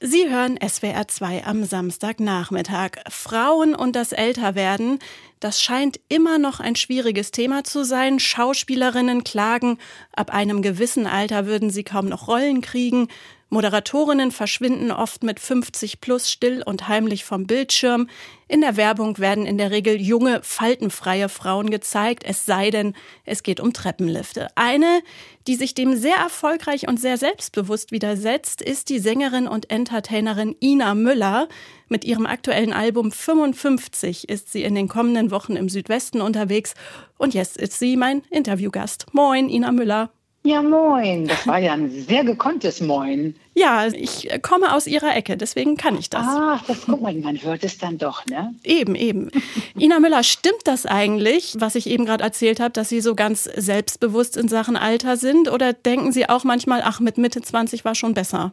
Sie hören SWR 2 am Samstagnachmittag. Frauen und das Älterwerden, das scheint immer noch ein schwieriges Thema zu sein. Schauspielerinnen klagen, ab einem gewissen Alter würden sie kaum noch Rollen kriegen. Moderatorinnen verschwinden oft mit 50 plus still und heimlich vom Bildschirm. In der Werbung werden in der Regel junge, faltenfreie Frauen gezeigt, es sei denn, es geht um Treppenlifte. Eine, die sich dem sehr erfolgreich und sehr selbstbewusst widersetzt, ist die Sängerin und Entertainerin Ina Müller. Mit ihrem aktuellen Album 55 ist sie in den kommenden Wochen im Südwesten unterwegs. Und jetzt ist sie mein Interviewgast. Moin, Ina Müller. Ja, moin. Das war ja ein sehr gekonntes Moin. Ja, ich komme aus Ihrer Ecke, deswegen kann ich das. Ach, das guck mal, man hört es dann doch, ne? Eben, eben. Ina Müller, stimmt das eigentlich, was ich eben gerade erzählt habe, dass Sie so ganz selbstbewusst in Sachen Alter sind? Oder denken Sie auch manchmal, ach, mit Mitte 20 war schon besser?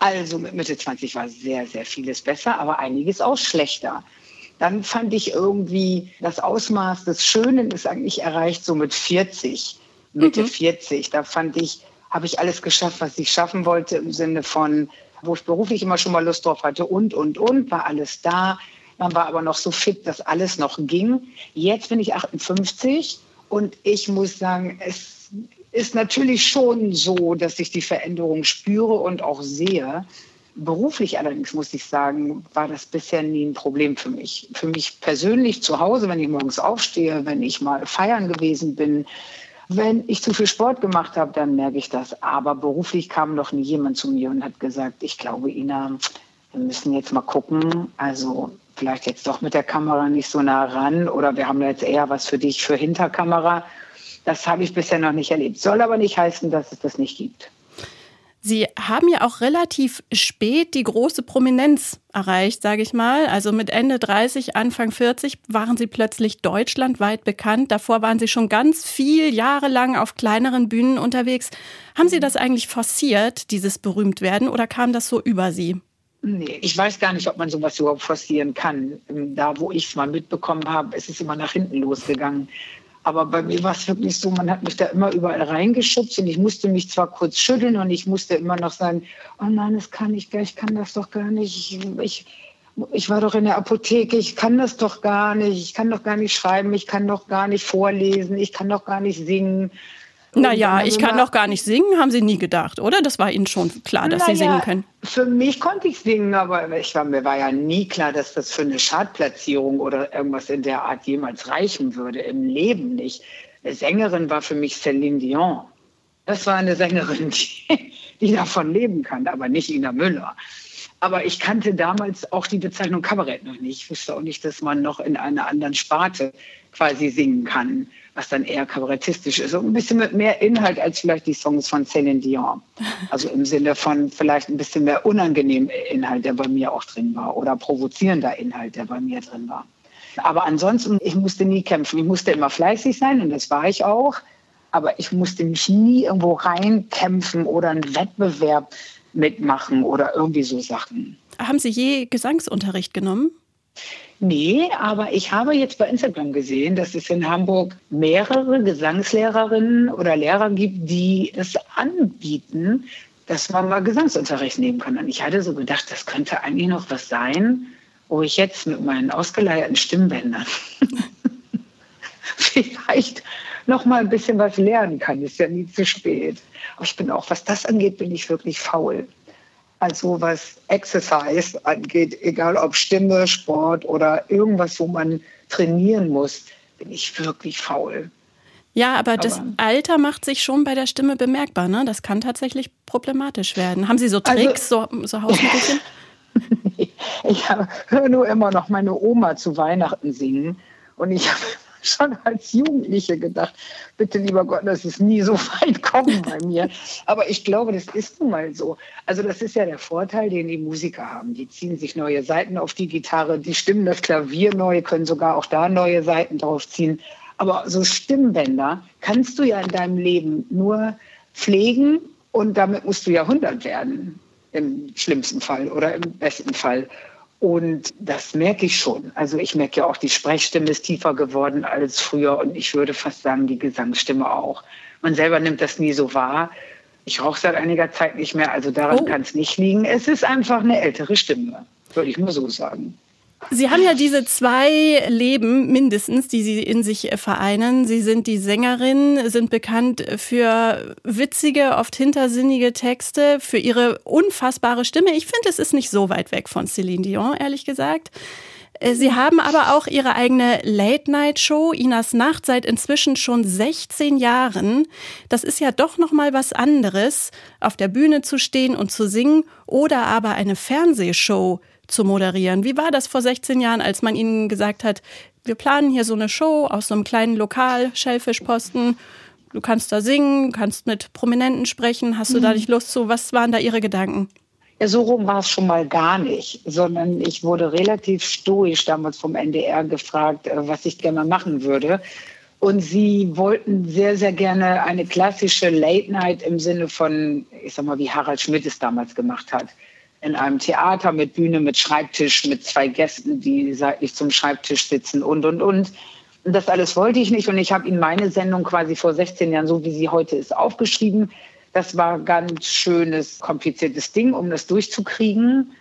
Also mit Mitte 20 war sehr, sehr vieles besser, aber einiges auch schlechter. Dann fand ich irgendwie, das Ausmaß des Schönen ist eigentlich erreicht so mit 40. Mitte mhm. 40. Da fand ich, habe ich alles geschafft, was ich schaffen wollte im Sinne von, wo ich beruflich immer schon mal Lust drauf hatte und, und, und, war alles da. Man war aber noch so fit, dass alles noch ging. Jetzt bin ich 58 und ich muss sagen, es ist natürlich schon so, dass ich die Veränderung spüre und auch sehe. Beruflich allerdings muss ich sagen, war das bisher nie ein Problem für mich. Für mich persönlich zu Hause, wenn ich morgens aufstehe, wenn ich mal feiern gewesen bin, wenn ich zu viel Sport gemacht habe, dann merke ich das. Aber beruflich kam noch nie jemand zu mir und hat gesagt, ich glaube, Ina, wir müssen jetzt mal gucken. Also vielleicht jetzt doch mit der Kamera nicht so nah ran oder wir haben jetzt eher was für dich für Hinterkamera. Das habe ich bisher noch nicht erlebt. Soll aber nicht heißen, dass es das nicht gibt. Sie haben ja auch relativ spät die große Prominenz erreicht, sage ich mal. Also mit Ende 30, Anfang 40 waren Sie plötzlich deutschlandweit bekannt. Davor waren Sie schon ganz viel Jahre lang auf kleineren Bühnen unterwegs. Haben Sie das eigentlich forciert, dieses Berühmtwerden, oder kam das so über Sie? Nee, ich weiß gar nicht, ob man sowas überhaupt forcieren kann. Da, wo ich es mal mitbekommen habe, ist es immer nach hinten losgegangen. Aber bei mir war es wirklich so, man hat mich da immer überall reingeschubst und ich musste mich zwar kurz schütteln und ich musste immer noch sagen, oh nein, das kann ich gar, ich kann das doch gar nicht. Ich, ich, ich war doch in der Apotheke, ich kann das doch gar nicht, ich kann doch gar nicht schreiben, ich kann doch gar nicht vorlesen, ich kann doch gar nicht singen. Naja, ich kann doch gar nicht singen, haben Sie nie gedacht, oder? Das war Ihnen schon klar, dass naja, Sie singen können. Für mich konnte ich singen, aber ich war, mir war ja nie klar, dass das für eine Chartplatzierung oder irgendwas in der Art jemals reichen würde. Im Leben nicht. Eine Sängerin war für mich Céline Dion. Das war eine Sängerin, die, die davon leben kann, aber nicht Ina Müller. Aber ich kannte damals auch die Bezeichnung Kabarett noch nicht. Ich wusste auch nicht, dass man noch in einer anderen Sparte quasi singen kann was dann eher kabarettistisch ist. Ein bisschen mit mehr Inhalt als vielleicht die Songs von Céline Dion. Also im Sinne von vielleicht ein bisschen mehr unangenehm Inhalt, der bei mir auch drin war. Oder provozierender Inhalt, der bei mir drin war. Aber ansonsten, ich musste nie kämpfen. Ich musste immer fleißig sein und das war ich auch. Aber ich musste mich nie irgendwo reinkämpfen oder einen Wettbewerb mitmachen oder irgendwie so Sachen. Haben Sie je Gesangsunterricht genommen? Nee, aber ich habe jetzt bei Instagram gesehen, dass es in Hamburg mehrere Gesangslehrerinnen oder Lehrer gibt, die es anbieten, dass man mal Gesangsunterricht nehmen kann. Und ich hatte so gedacht, das könnte eigentlich noch was sein, wo ich jetzt mit meinen ausgeleierten Stimmbändern vielleicht noch mal ein bisschen was lernen kann. Ist ja nie zu spät. Aber ich bin auch, was das angeht, bin ich wirklich faul. Also was Exercise angeht, egal ob Stimme, Sport oder irgendwas, wo man trainieren muss, bin ich wirklich faul. Ja, aber, aber das Alter macht sich schon bei der Stimme bemerkbar. Ne? Das kann tatsächlich problematisch werden. Haben Sie so also Tricks, also, so, so Hausmittelchen? ich höre nur immer noch meine Oma zu Weihnachten singen. Und ich habe schon als Jugendliche gedacht, bitte lieber Gott, dass es nie so weit kommen bei mir. Aber ich glaube, das ist nun mal so. Also das ist ja der Vorteil, den die Musiker haben. Die ziehen sich neue Seiten auf die Gitarre, die stimmen das Klavier neu, können sogar auch da neue Seiten draufziehen. Aber so Stimmbänder kannst du ja in deinem Leben nur pflegen und damit musst du Jahrhundert werden. Im schlimmsten Fall oder im besten Fall. Und das merke ich schon. Also ich merke ja auch, die Sprechstimme ist tiefer geworden als früher und ich würde fast sagen, die Gesangsstimme auch. Man selber nimmt das nie so wahr. Ich rauche seit einiger Zeit nicht mehr, also daran oh. kann es nicht liegen. Es ist einfach eine ältere Stimme, würde ich mal so sagen. Sie haben ja diese zwei Leben mindestens, die Sie in sich vereinen. Sie sind die Sängerin, sind bekannt für witzige, oft hintersinnige Texte, für ihre unfassbare Stimme. Ich finde, es ist nicht so weit weg von Céline Dion, ehrlich gesagt. Äh, Sie haben aber auch Ihre eigene Late-Night-Show, Inas Nacht, seit inzwischen schon 16 Jahren. Das ist ja doch noch mal was anderes, auf der Bühne zu stehen und zu singen oder aber eine Fernsehshow zu moderieren. Wie war das vor 16 Jahren, als man Ihnen gesagt hat, wir planen hier so eine Show aus so einem kleinen Lokal, Schellfischposten. Du kannst da singen, kannst mit Prominenten sprechen. Hast du da mhm. nicht Lust zu? Was waren da Ihre Gedanken? Ja, so rum war es schon mal gar nicht, sondern ich wurde relativ stoisch damals vom NDR gefragt, äh, was ich gerne machen würde. Und sie wollten sehr, sehr gerne eine klassische Late Night im Sinne von, ich sag mal, wie Harald Schmidt es damals gemacht hat. In einem Theater mit Bühne, mit Schreibtisch, mit zwei Gästen, die seitlich zum Schreibtisch sitzen und, und, und. Und das alles wollte ich nicht. Und ich habe ihnen meine Sendung quasi vor 16 Jahren, so wie sie heute ist, aufgeschrieben das war ein ganz schönes, kompliziertes Ding, um das durchzukriegen.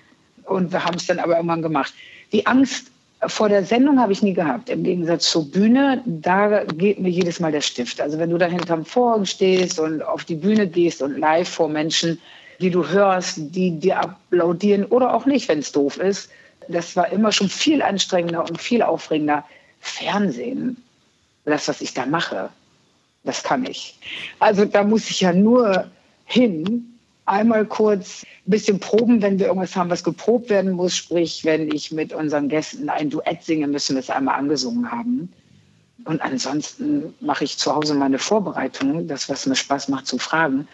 Und wir haben es dann aber irgendwann gemacht. Die Angst vor der Sendung habe ich nie gehabt. Im Gegensatz zur Bühne, da geht mir jedes Mal der Stift. Also wenn du da hinterm Vorhang stehst und auf die Bühne gehst und live vor Menschen, die du hörst, die dir applaudieren oder auch nicht, wenn es doof ist, das war immer schon viel anstrengender und viel aufregender. Fernsehen, das, was ich da mache, das kann ich. Also da muss ich ja nur hin, einmal kurz ein bisschen proben, wenn wir irgendwas haben, was geprobt werden muss. Sprich, wenn ich mit unseren Gästen ein Duett singe, müssen wir es einmal angesungen haben. Und ansonsten mache ich zu Hause meine Vorbereitungen, das, was mir Spaß macht, zu fragen.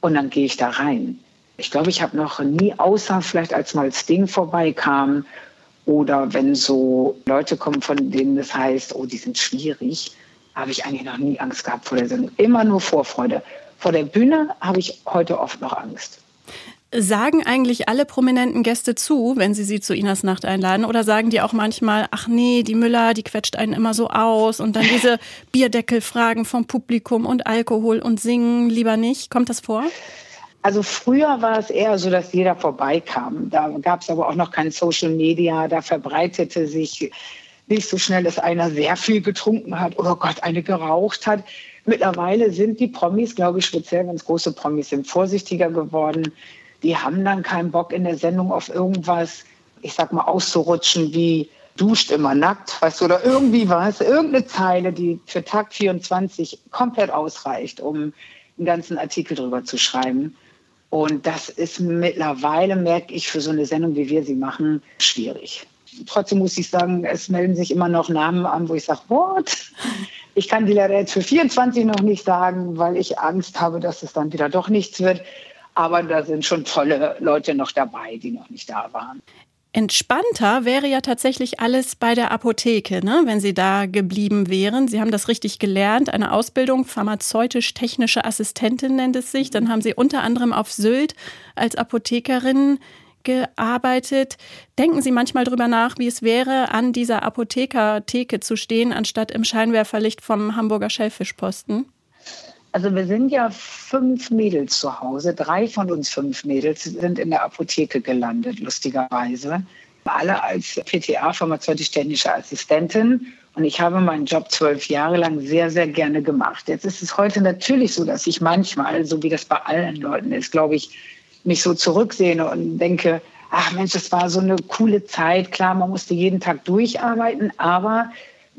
Und dann gehe ich da rein. Ich glaube, ich habe noch nie, außer vielleicht als mal Sting vorbeikam oder wenn so Leute kommen, von denen es heißt, oh, die sind schwierig, habe ich eigentlich noch nie Angst gehabt vor der Sendung. Immer nur Vorfreude. Vor der Bühne habe ich heute oft noch Angst. Sagen eigentlich alle prominenten Gäste zu, wenn sie sie zu Inas Nacht einladen? Oder sagen die auch manchmal, ach nee, die Müller, die quetscht einen immer so aus und dann diese Bierdeckelfragen vom Publikum und Alkohol und Singen lieber nicht? Kommt das vor? Also früher war es eher so, dass jeder vorbeikam. Da gab es aber auch noch kein Social Media. Da verbreitete sich nicht so schnell, dass einer sehr viel getrunken hat oder oh Gott, eine geraucht hat. Mittlerweile sind die Promis, glaube ich, speziell ganz große Promis, sind vorsichtiger geworden. Die haben dann keinen Bock in der Sendung auf irgendwas, ich sag mal, auszurutschen wie duscht immer nackt, weißt du, oder irgendwie was, irgendeine Zeile, die für Tag 24 komplett ausreicht, um einen ganzen Artikel drüber zu schreiben. Und das ist mittlerweile, merke ich, für so eine Sendung, wie wir sie machen, schwierig trotzdem muss ich sagen, es melden sich immer noch Namen an, wo ich sage, what? Ich kann die leider jetzt für 24 noch nicht sagen, weil ich Angst habe, dass es dann wieder doch nichts wird. Aber da sind schon tolle Leute noch dabei, die noch nicht da waren. Entspannter wäre ja tatsächlich alles bei der Apotheke, ne? wenn Sie da geblieben wären. Sie haben das richtig gelernt, eine Ausbildung, pharmazeutisch-technische Assistentin nennt es sich. Dann haben Sie unter anderem auf Sylt als Apothekerin gearbeitet. Denken Sie manchmal darüber nach, wie es wäre, an dieser Apothekertheke zu stehen, anstatt im Scheinwerferlicht vom Hamburger Schellfischposten? Also wir sind ja fünf Mädels zu Hause. Drei von uns fünf Mädels sind in der Apotheke gelandet, lustigerweise. Alle als PTA, pharmazeutisch-technische Assistentin. Und ich habe meinen Job zwölf Jahre lang sehr, sehr gerne gemacht. Jetzt ist es heute natürlich so, dass ich manchmal, so wie das bei allen Leuten ist, glaube ich, mich so zurücksehne und denke, ach Mensch, das war so eine coole Zeit. Klar, man musste jeden Tag durcharbeiten, aber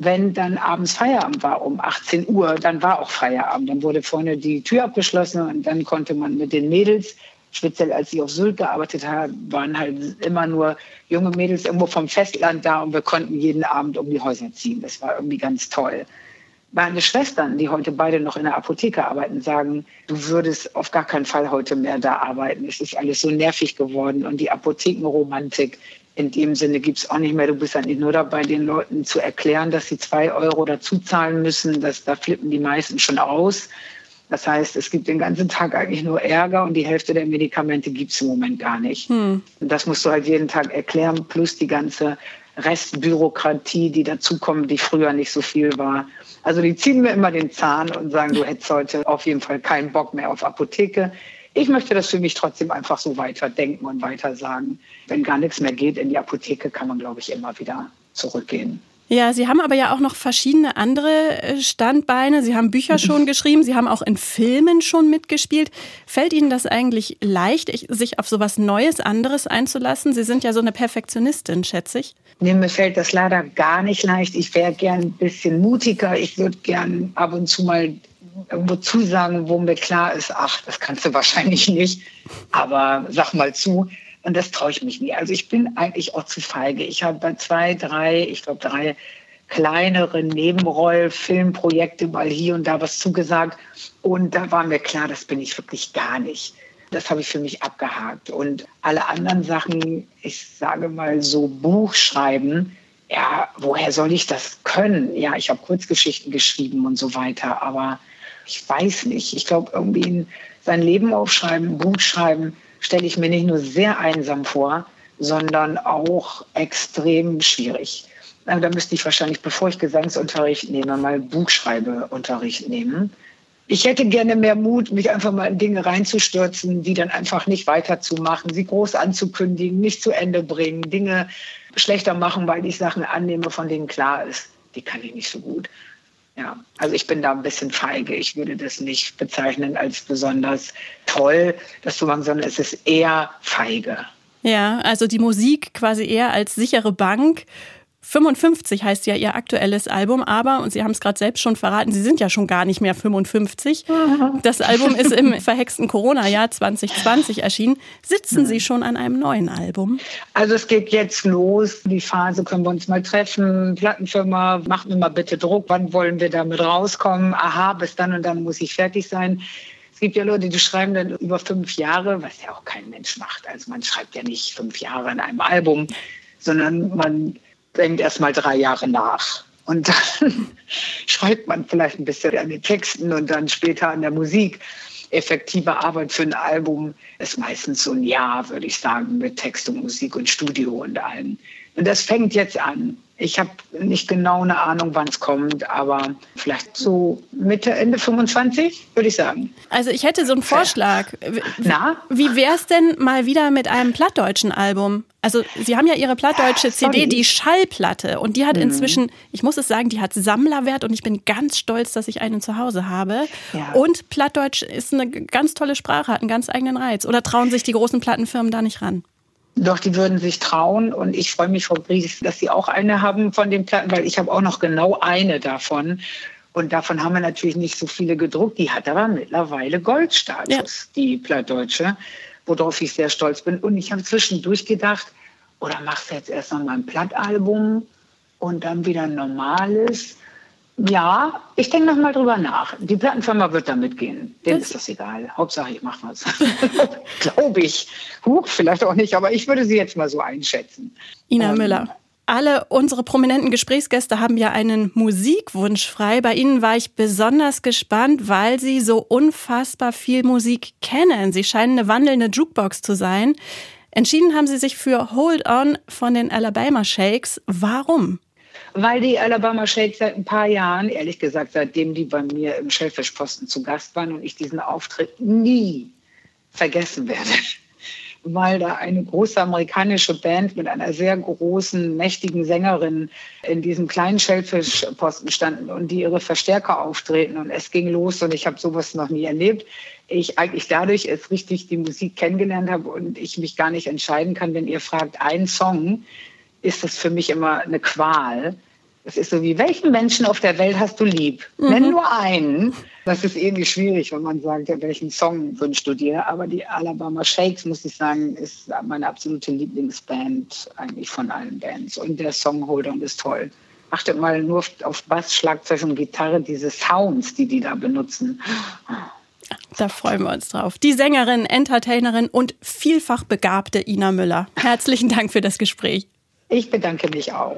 wenn dann abends Feierabend war um 18 Uhr, dann war auch Feierabend. Dann wurde vorne die Tür abgeschlossen und dann konnte man mit den Mädels, speziell als ich auf Sylt gearbeitet habe, waren halt immer nur junge Mädels irgendwo vom Festland da und wir konnten jeden Abend um die Häuser ziehen. Das war irgendwie ganz toll. Meine Schwestern, die heute beide noch in der Apotheke arbeiten, sagen, du würdest auf gar keinen Fall heute mehr da arbeiten. Es ist alles so nervig geworden und die Apothekenromantik in dem Sinne gibt es auch nicht mehr. Du bist eigentlich nur dabei, den Leuten zu erklären, dass sie zwei Euro dazu zahlen müssen. Das, da flippen die meisten schon aus. Das heißt, es gibt den ganzen Tag eigentlich nur Ärger und die Hälfte der Medikamente gibt es im Moment gar nicht. Hm. Das musst du halt jeden Tag erklären, plus die ganze Restbürokratie, die dazukommt, die früher nicht so viel war. Also die ziehen mir immer den Zahn und sagen, du hättest heute auf jeden Fall keinen Bock mehr auf Apotheke. Ich möchte das für mich trotzdem einfach so weiterdenken und weiter sagen. Wenn gar nichts mehr geht in die Apotheke, kann man, glaube ich, immer wieder zurückgehen. Ja, Sie haben aber ja auch noch verschiedene andere äh, Standbeine. Sie haben Bücher schon geschrieben, Sie haben auch in Filmen schon mitgespielt. Fällt Ihnen das eigentlich leicht, sich auf so was Neues, anderes einzulassen? Sie sind ja so eine Perfektionistin, schätze ich. Nee, mir fällt das leider gar nicht leicht. Ich wäre gern ein bisschen mutiger. Ich würde gern ab und zu mal irgendwo zusagen, wo mir klar ist, ach, das kannst du wahrscheinlich nicht. Aber sag mal zu. Und das traue ich mich nie. Also ich bin eigentlich auch zu feige. Ich habe bei zwei, drei, ich glaube drei kleinere Nebenroll-Filmprojekte mal hier und da was zugesagt. Und da war mir klar, das bin ich wirklich gar nicht. Das habe ich für mich abgehakt. Und alle anderen Sachen, ich sage mal so Buch schreiben, ja, woher soll ich das können? Ja, ich habe Kurzgeschichten geschrieben und so weiter, aber ich weiß nicht. Ich glaube, irgendwie sein Leben aufschreiben, Buch schreiben, stelle ich mir nicht nur sehr einsam vor, sondern auch extrem schwierig. Also da müsste ich wahrscheinlich, bevor ich Gesangsunterricht nehme, mal Buchschreibeunterricht nehmen. Ich hätte gerne mehr Mut, mich einfach mal in Dinge reinzustürzen, die dann einfach nicht weiterzumachen, sie groß anzukündigen, nicht zu Ende bringen, Dinge schlechter machen, weil ich Sachen annehme, von denen klar ist, die kann ich nicht so gut. Ja, also ich bin da ein bisschen feige. Ich würde das nicht bezeichnen als besonders toll, das zu machen, sondern es ist eher feige. Ja, also die Musik quasi eher als sichere Bank 55 heißt ja ihr aktuelles Album, aber, und Sie haben es gerade selbst schon verraten, Sie sind ja schon gar nicht mehr 55. Das Album ist im verhexten Corona-Jahr 2020 erschienen. Sitzen Sie schon an einem neuen Album? Also es geht jetzt los. Die Phase können wir uns mal treffen. Plattenfirma, macht mir mal bitte Druck. Wann wollen wir damit rauskommen? Aha, bis dann und dann muss ich fertig sein. Es gibt ja Leute, die schreiben dann über fünf Jahre, was ja auch kein Mensch macht. Also man schreibt ja nicht fünf Jahre an einem Album, sondern man denkt erst mal drei Jahre nach. Und dann schreibt man vielleicht ein bisschen an den Texten und dann später an der Musik. Effektive Arbeit für ein Album ist meistens so ein Jahr, würde ich sagen, mit Text und Musik und Studio und allem. Und das fängt jetzt an. Ich habe nicht genau eine Ahnung, wann es kommt, aber vielleicht so Mitte, Ende 25, würde ich sagen. Also ich hätte so einen Vorschlag. Na? Wie wäre es denn mal wieder mit einem plattdeutschen Album? Also Sie haben ja Ihre plattdeutsche CD, die Schallplatte. Und die hat mhm. inzwischen, ich muss es sagen, die hat Sammlerwert und ich bin ganz stolz, dass ich einen zu Hause habe. Ja. Und Plattdeutsch ist eine ganz tolle Sprache, hat einen ganz eigenen Reiz. Oder trauen sich die großen Plattenfirmen da nicht ran? Doch, die würden sich trauen. Und ich freue mich, Frau Bries, dass Sie auch eine haben von den Platten, weil ich habe auch noch genau eine davon. Und davon haben wir natürlich nicht so viele gedruckt. Die hat aber mittlerweile Goldstatus, ja. die Plattdeutsche, worauf ich sehr stolz bin. Und ich habe zwischendurch gedacht, oder machst du jetzt erst noch mal ein Plattalbum und dann wieder ein normales? Ja, ich denke noch mal drüber nach. Die Plattenfirma wird da mitgehen. Denen ist das egal. Hauptsache, ich mache was. Glaube ich. Huch, vielleicht auch nicht, aber ich würde sie jetzt mal so einschätzen. Ina ähm, Müller. Alle unsere prominenten Gesprächsgäste haben ja einen Musikwunsch frei. Bei Ihnen war ich besonders gespannt, weil Sie so unfassbar viel Musik kennen. Sie scheinen eine wandelnde Jukebox zu sein. Entschieden haben Sie sich für Hold On von den Alabama Shakes. Warum? Weil die Alabama Shakes seit ein paar Jahren, ehrlich gesagt, seitdem die bei mir im Schellfischposten zu Gast waren und ich diesen Auftritt nie vergessen werde, weil da eine große amerikanische Band mit einer sehr großen, mächtigen Sängerin in diesem kleinen Schellfischposten standen und die ihre Verstärker auftreten und es ging los und ich habe sowas noch nie erlebt. Ich eigentlich dadurch erst richtig die Musik kennengelernt habe und ich mich gar nicht entscheiden kann, wenn ihr fragt, ein Song, ist das für mich immer eine Qual. Es ist so wie, welchen Menschen auf der Welt hast du lieb? Mhm. Nenn nur einen. Das ist irgendwie schwierig, wenn man sagt, welchen Song wünschst du dir. Aber die Alabama Shakes, muss ich sagen, ist meine absolute Lieblingsband eigentlich von allen Bands. Und der Songholder ist toll. Achtet mal nur auf Bass, Schlagzeug und Gitarre, diese Sounds, die die da benutzen. Da freuen wir uns drauf. Die Sängerin, Entertainerin und vielfach begabte Ina Müller. Herzlichen Dank für das Gespräch. Ich bedanke mich auch.